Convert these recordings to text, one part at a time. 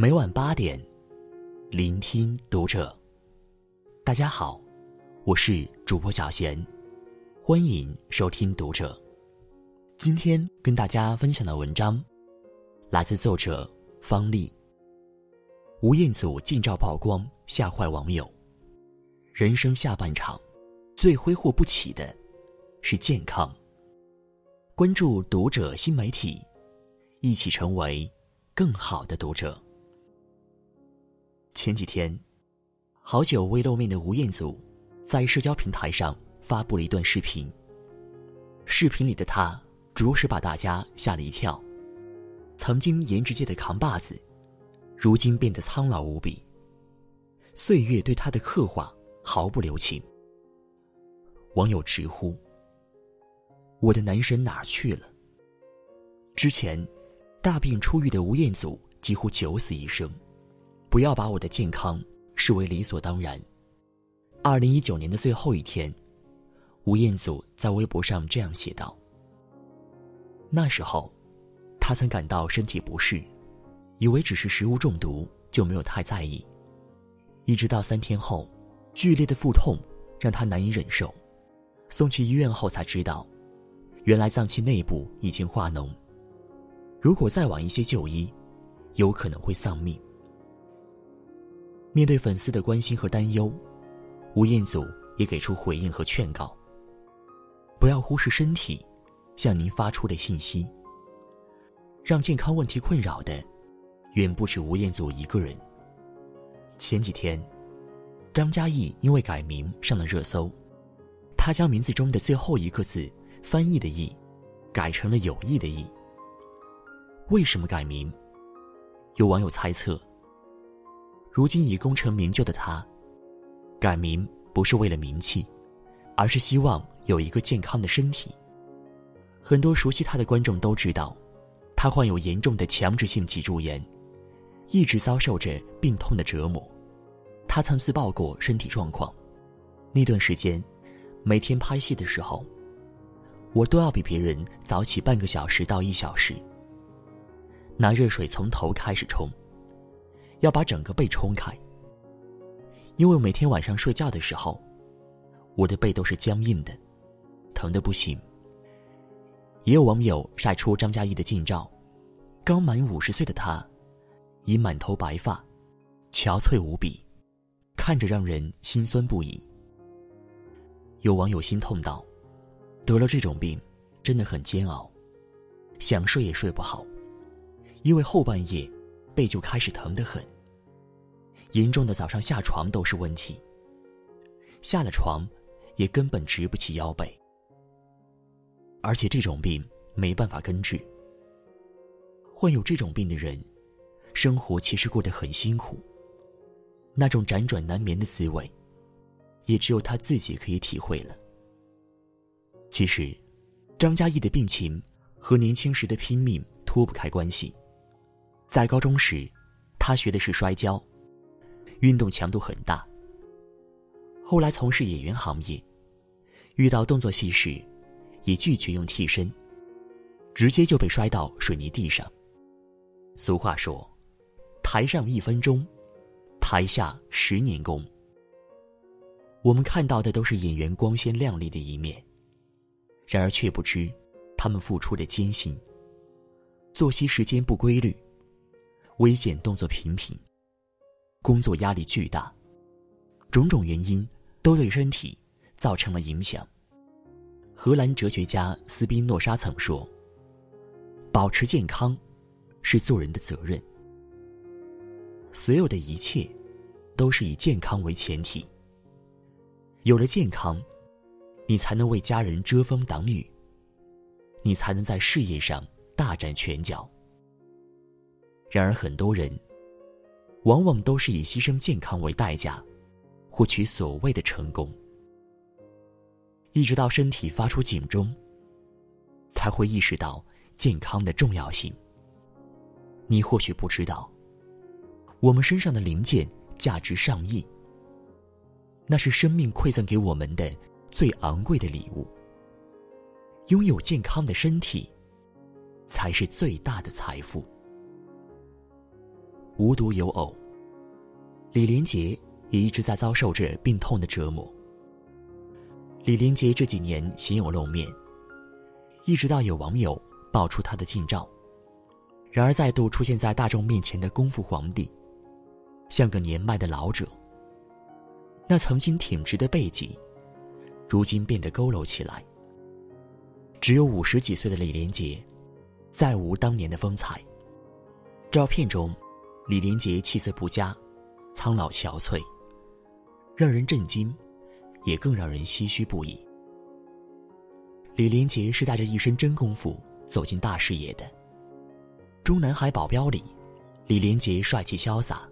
每晚八点，聆听读者。大家好，我是主播小贤，欢迎收听读者。今天跟大家分享的文章，来自作者方丽。吴彦祖近照曝光，吓坏网友。人生下半场，最挥霍不起的，是健康。关注读者新媒体，一起成为更好的读者。前几天，好久未露面的吴彦祖，在社交平台上发布了一段视频。视频里的他，着实把大家吓了一跳。曾经颜值界的扛把子，如今变得苍老无比。岁月对他的刻画毫不留情。网友直呼。我的男神哪去了？之前，大病初愈的吴彦祖几乎九死一生。不要把我的健康视为理所当然。二零一九年的最后一天，吴彦祖在微博上这样写道：“那时候，他曾感到身体不适，以为只是食物中毒，就没有太在意。一直到三天后，剧烈的腹痛让他难以忍受，送去医院后才知道。”原来脏器内部已经化脓，如果再晚一些就医，有可能会丧命。面对粉丝的关心和担忧，吴彦祖也给出回应和劝告：不要忽视身体向您发出的信息。让健康问题困扰的，远不止吴彦祖一个人。前几天，张嘉译因为改名上了热搜，他将名字中的最后一个字。翻译的“译”改成了有意的“意”。为什么改名？有网友猜测，如今已功成名就的他，改名不是为了名气，而是希望有一个健康的身体。很多熟悉他的观众都知道，他患有严重的强直性脊柱炎，一直遭受着病痛的折磨。他曾自曝过身体状况，那段时间，每天拍戏的时候。我都要比别人早起半个小时到一小时，拿热水从头开始冲，要把整个背冲开。因为每天晚上睡觉的时候，我的背都是僵硬的，疼的不行。也有网友晒出张嘉译的近照，刚满五十岁的他，已满头白发，憔悴无比，看着让人心酸不已。有网友心痛道。得了这种病，真的很煎熬，想睡也睡不好，因为后半夜背就开始疼得很。严重的早上下床都是问题，下了床也根本直不起腰背。而且这种病没办法根治，患有这种病的人，生活其实过得很辛苦，那种辗转难眠的滋味，也只有他自己可以体会了。其实，张嘉译的病情和年轻时的拼命脱不开关系。在高中时，他学的是摔跤，运动强度很大。后来从事演员行业，遇到动作戏时，也拒绝用替身，直接就被摔到水泥地上。俗话说：“台上一分钟，台下十年功。”我们看到的都是演员光鲜亮丽的一面。然而却不知，他们付出的艰辛。作息时间不规律，危险动作频频，工作压力巨大，种种原因都对身体造成了影响。荷兰哲学家斯宾诺莎曾说：“保持健康，是做人的责任。所有的一切，都是以健康为前提。有了健康。”你才能为家人遮风挡雨，你才能在事业上大展拳脚。然而，很多人往往都是以牺牲健康为代价，获取所谓的成功。一直到身体发出警钟，才会意识到健康的重要性。你或许不知道，我们身上的零件价值上亿，那是生命馈赠给我们的。最昂贵的礼物。拥有健康的身体，才是最大的财富。无独有偶，李连杰也一直在遭受着病痛的折磨。李连杰这几年鲜有露面，一直到有网友爆出他的近照。然而，再度出现在大众面前的功夫皇帝，像个年迈的老者。那曾经挺直的背脊，如今变得佝偻起来。只有五十几岁的李连杰，再无当年的风采。照片中，李连杰气色不佳，苍老憔悴，让人震惊，也更让人唏嘘不已。李连杰是带着一身真功夫走进大视野的。《中南海保镖》里，李连杰帅气潇洒，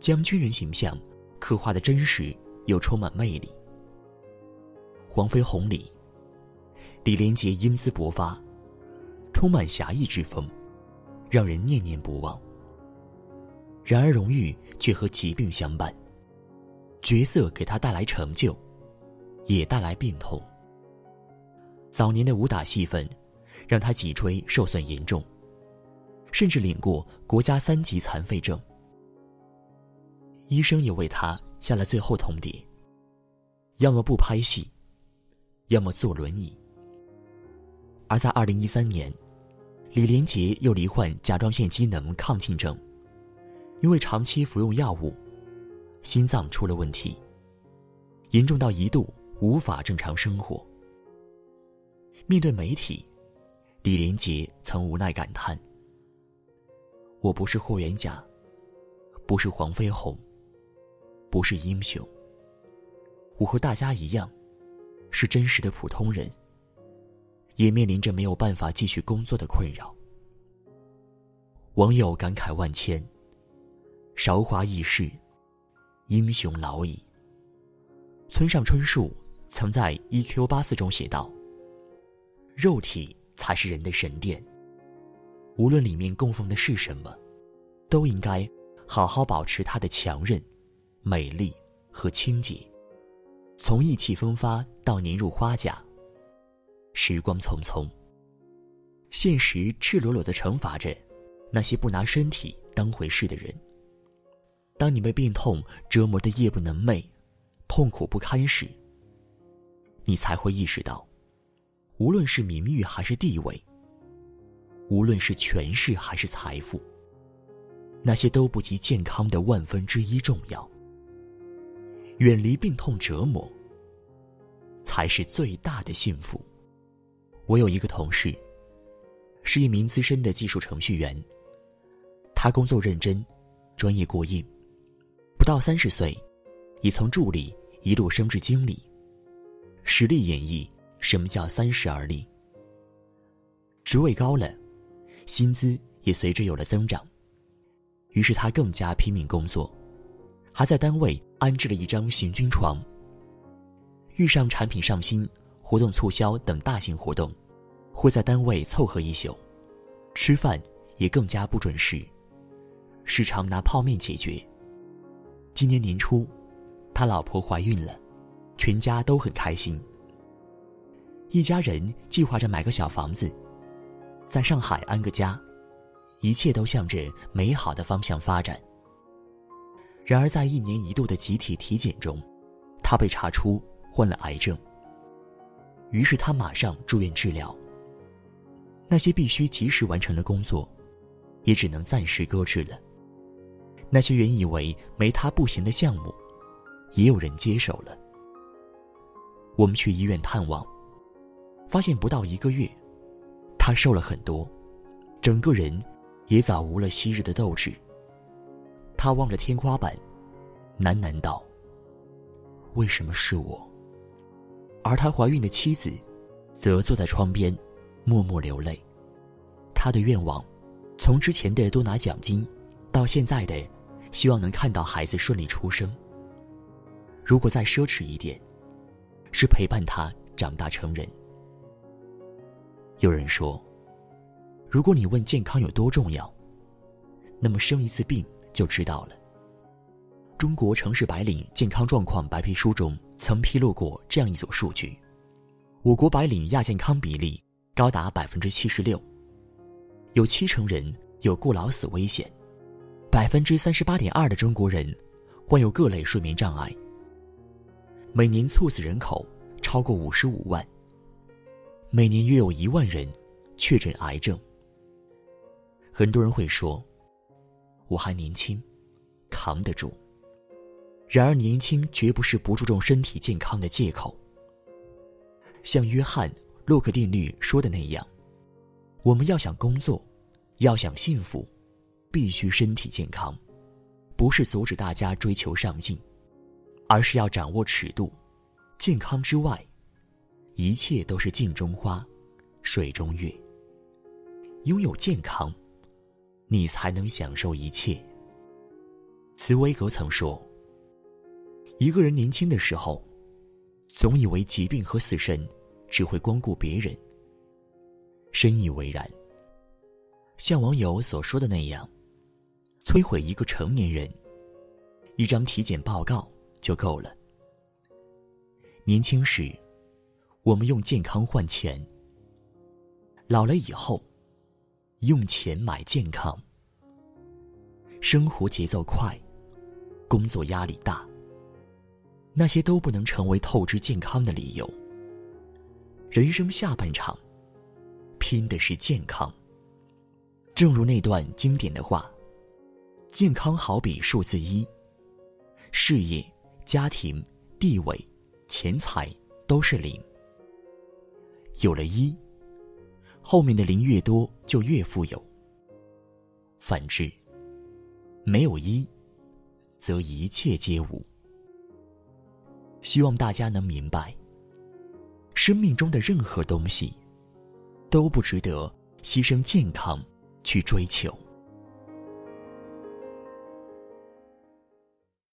将军人形象刻画的真实又充满魅力。《黄飞鸿》里。李连杰英姿勃发，充满侠义之风，让人念念不忘。然而，荣誉却和疾病相伴。角色给他带来成就，也带来病痛。早年的武打戏份，让他脊椎受损严重，甚至领过国家三级残废证。医生也为他下了最后通牒：要么不拍戏，要么坐轮椅。而在二零一三年，李连杰又罹患甲状腺机能亢进症，因为长期服用药物，心脏出了问题，严重到一度无法正常生活。面对媒体，李连杰曾无奈感叹：“我不是霍元甲，不是黄飞鸿，不是英雄。我和大家一样，是真实的普通人。”也面临着没有办法继续工作的困扰。网友感慨万千：“韶华易逝，英雄老矣。”村上春树曾在《E.Q. 八四》中写道：“肉体才是人的神殿，无论里面供奉的是什么，都应该好好保持它的强韧、美丽和清洁。从意气风发到年入花甲。”时光匆匆，现实赤裸裸的惩罚着那些不拿身体当回事的人。当你被病痛折磨的夜不能寐、痛苦不堪时，你才会意识到，无论是名誉还是地位，无论是权势还是财富，那些都不及健康的万分之一重要。远离病痛折磨，才是最大的幸福。我有一个同事，是一名资深的技术程序员。他工作认真，专业过硬，不到三十岁，已从助理一路升至经理，实力演绎什么叫三十而立。职位高了，薪资也随之有了增长，于是他更加拼命工作，还在单位安置了一张行军床。遇上产品上新。活动促销等大型活动，会在单位凑合一宿，吃饭也更加不准时，时常拿泡面解决。今年年初，他老婆怀孕了，全家都很开心。一家人计划着买个小房子，在上海安个家，一切都向着美好的方向发展。然而，在一年一度的集体体检中，他被查出患了癌症。于是他马上住院治疗。那些必须及时完成的工作，也只能暂时搁置了。那些原以为没他不行的项目，也有人接手了。我们去医院探望，发现不到一个月，他瘦了很多，整个人也早无了昔日的斗志。他望着天花板，喃喃道：“为什么是我？”而他怀孕的妻子，则坐在窗边，默默流泪。他的愿望，从之前的多拿奖金，到现在的希望能看到孩子顺利出生。如果再奢侈一点，是陪伴他长大成人。有人说，如果你问健康有多重要，那么生一次病就知道了。中国城市白领健康状况白皮书中。曾披露过这样一组数据：我国白领亚健康比例高达百分之七十六，有七成人有过劳死危险，百分之三十八点二的中国人患有各类睡眠障碍，每年猝死人口超过五十五万，每年约有一万人确诊癌症。很多人会说：“我还年轻，扛得住。”然而，年轻绝不是不注重身体健康的借口。像约翰·洛克定律说的那样，我们要想工作，要想幸福，必须身体健康。不是阻止大家追求上进，而是要掌握尺度。健康之外，一切都是镜中花，水中月。拥有健康，你才能享受一切。茨威格曾说。一个人年轻的时候，总以为疾病和死神只会光顾别人。深以为然。像网友所说的那样，摧毁一个成年人，一张体检报告就够了。年轻时，我们用健康换钱；老了以后，用钱买健康。生活节奏快，工作压力大。那些都不能成为透支健康的理由。人生下半场，拼的是健康。正如那段经典的话：“健康好比数字一，事业、家庭、地位、钱财都是零。有了一，后面的零越多就越富有。反之，没有一，则一切皆无。”希望大家能明白，生命中的任何东西，都不值得牺牲健康去追求。